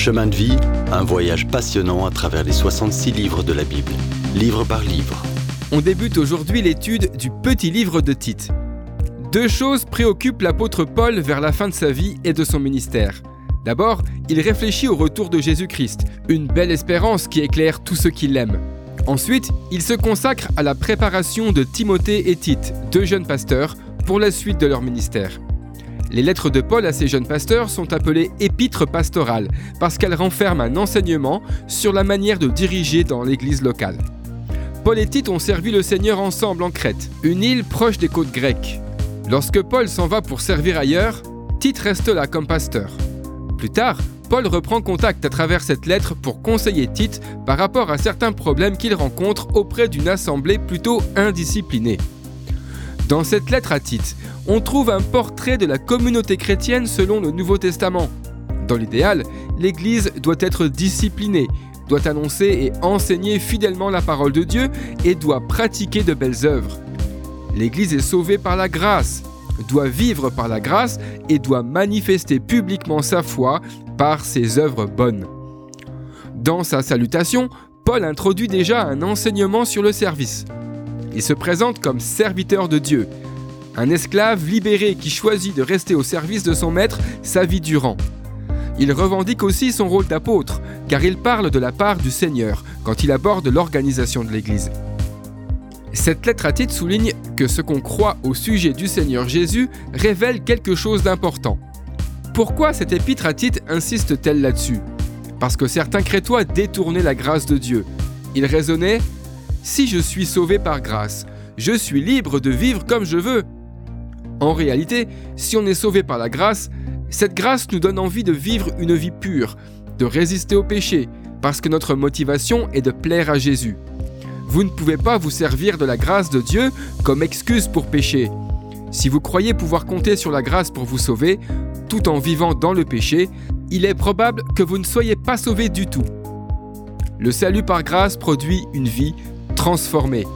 Chemin de vie, un voyage passionnant à travers les 66 livres de la Bible, livre par livre. On débute aujourd'hui l'étude du petit livre de Tite. Deux choses préoccupent l'apôtre Paul vers la fin de sa vie et de son ministère. D'abord, il réfléchit au retour de Jésus-Christ, une belle espérance qui éclaire tous ceux qui l'aiment. Ensuite, il se consacre à la préparation de Timothée et Tite, deux jeunes pasteurs, pour la suite de leur ministère. Les lettres de Paul à ces jeunes pasteurs sont appelées épîtres pastorales parce qu'elles renferment un enseignement sur la manière de diriger dans l'église locale. Paul et Tite ont servi le Seigneur ensemble en Crète, une île proche des côtes grecques. Lorsque Paul s'en va pour servir ailleurs, Tite reste là comme pasteur. Plus tard, Paul reprend contact à travers cette lettre pour conseiller Tite par rapport à certains problèmes qu'il rencontre auprès d'une assemblée plutôt indisciplinée. Dans cette lettre à Tite, on trouve un portrait de la communauté chrétienne selon le Nouveau Testament. Dans l'idéal, l'Église doit être disciplinée, doit annoncer et enseigner fidèlement la parole de Dieu et doit pratiquer de belles œuvres. L'Église est sauvée par la grâce, doit vivre par la grâce et doit manifester publiquement sa foi par ses œuvres bonnes. Dans sa salutation, Paul introduit déjà un enseignement sur le service. Il se présente comme serviteur de Dieu, un esclave libéré qui choisit de rester au service de son maître sa vie durant. Il revendique aussi son rôle d'apôtre, car il parle de la part du Seigneur quand il aborde l'organisation de l'Église. Cette lettre à Tite souligne que ce qu'on croit au sujet du Seigneur Jésus révèle quelque chose d'important. Pourquoi cette épître à Tite insiste-t-elle là-dessus? Parce que certains crétois détournaient la grâce de Dieu. Ils raisonnaient Si je suis sauvé par grâce, je suis libre de vivre comme je veux. En réalité, si on est sauvé par la grâce, cette grâce nous donne envie de vivre une vie pure, de résister au péché, parce que notre motivation est de plaire à Jésus. Vous ne pouvez pas vous servir de la grâce de Dieu comme excuse pour pécher. Si vous croyez pouvoir compter sur la grâce pour vous sauver, tout en vivant dans le péché, il est probable que vous ne soyez pas sauvé du tout. Le salut par grâce produit une vie transformée.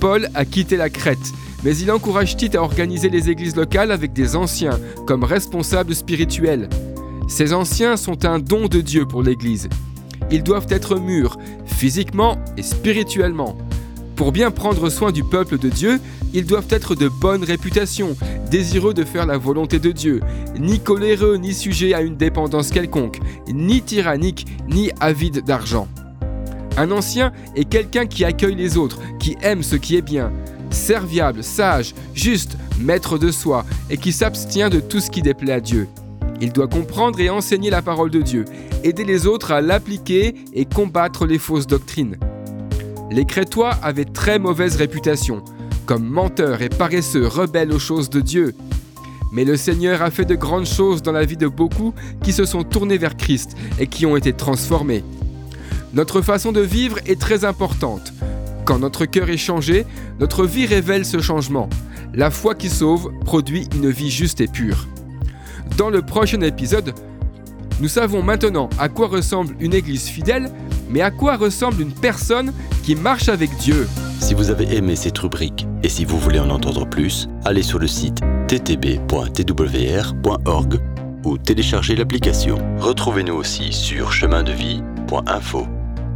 Paul a quitté la Crète mais il encourage Tite à organiser les églises locales avec des anciens comme responsables spirituels. Ces anciens sont un don de Dieu pour l'Église. Ils doivent être mûrs, physiquement et spirituellement. Pour bien prendre soin du peuple de Dieu, ils doivent être de bonne réputation, désireux de faire la volonté de Dieu, ni coléreux, ni sujets à une dépendance quelconque, ni tyranniques, ni avides d'argent. Un ancien est quelqu'un qui accueille les autres, qui aime ce qui est bien, serviable, sage, juste, maître de soi, et qui s'abstient de tout ce qui déplaît à Dieu. Il doit comprendre et enseigner la parole de Dieu, aider les autres à l'appliquer et combattre les fausses doctrines. Les Crétois avaient très mauvaise réputation, comme menteurs et paresseux, rebelles aux choses de Dieu. Mais le Seigneur a fait de grandes choses dans la vie de beaucoup qui se sont tournés vers Christ et qui ont été transformés. Notre façon de vivre est très importante. Quand notre cœur est changé, notre vie révèle ce changement. La foi qui sauve produit une vie juste et pure. Dans le prochain épisode, nous savons maintenant à quoi ressemble une église fidèle, mais à quoi ressemble une personne qui marche avec Dieu. Si vous avez aimé cette rubrique et si vous voulez en entendre plus, allez sur le site ttb.twr.org ou téléchargez l'application. Retrouvez-nous aussi sur chemindevie.info.